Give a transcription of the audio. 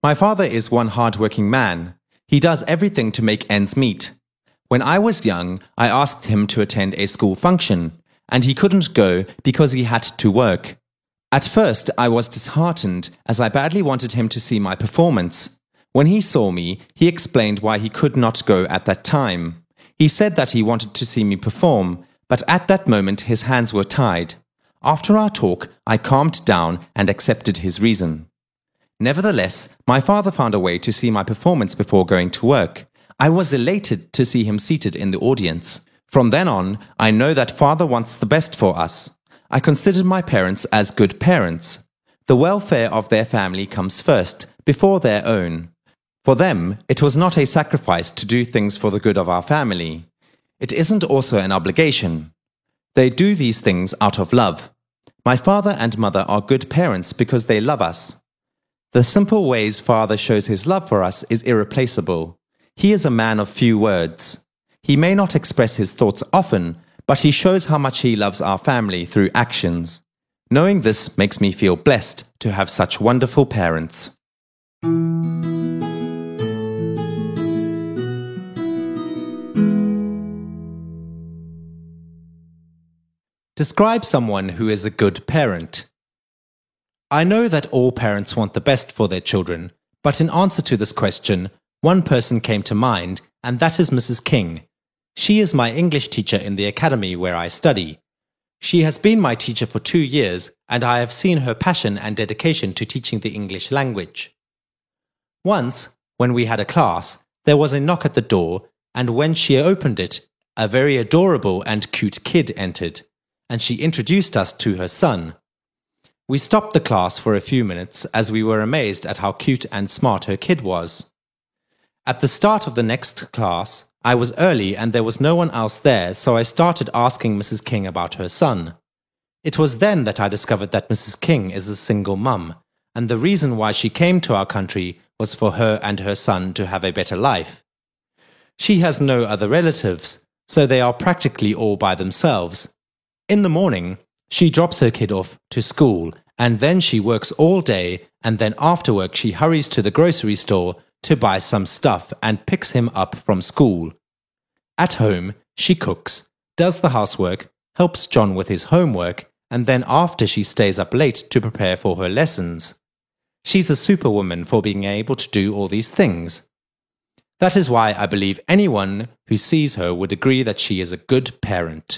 My father is one hardworking man. He does everything to make ends meet. When I was young, I asked him to attend a school function, and he couldn't go because he had to work. At first, I was disheartened as I badly wanted him to see my performance. When he saw me, he explained why he could not go at that time. He said that he wanted to see me perform, but at that moment his hands were tied. After our talk, I calmed down and accepted his reason. Nevertheless, my father found a way to see my performance before going to work. I was elated to see him seated in the audience. From then on, I know that father wants the best for us. I considered my parents as good parents. The welfare of their family comes first, before their own. For them, it was not a sacrifice to do things for the good of our family. It isn't also an obligation. They do these things out of love. My father and mother are good parents because they love us. The simple ways Father shows his love for us is irreplaceable. He is a man of few words. He may not express his thoughts often, but he shows how much he loves our family through actions. Knowing this makes me feel blessed to have such wonderful parents. Describe someone who is a good parent. I know that all parents want the best for their children, but in answer to this question, one person came to mind, and that is Mrs. King. She is my English teacher in the academy where I study. She has been my teacher for two years, and I have seen her passion and dedication to teaching the English language. Once, when we had a class, there was a knock at the door, and when she opened it, a very adorable and cute kid entered, and she introduced us to her son. We stopped the class for a few minutes as we were amazed at how cute and smart her kid was. At the start of the next class, I was early and there was no one else there, so I started asking Mrs. King about her son. It was then that I discovered that Mrs. King is a single mum, and the reason why she came to our country was for her and her son to have a better life. She has no other relatives, so they are practically all by themselves. In the morning, she drops her kid off to school and then she works all day and then after work she hurries to the grocery store to buy some stuff and picks him up from school. At home, she cooks, does the housework, helps John with his homework, and then after she stays up late to prepare for her lessons. She's a superwoman for being able to do all these things. That is why I believe anyone who sees her would agree that she is a good parent.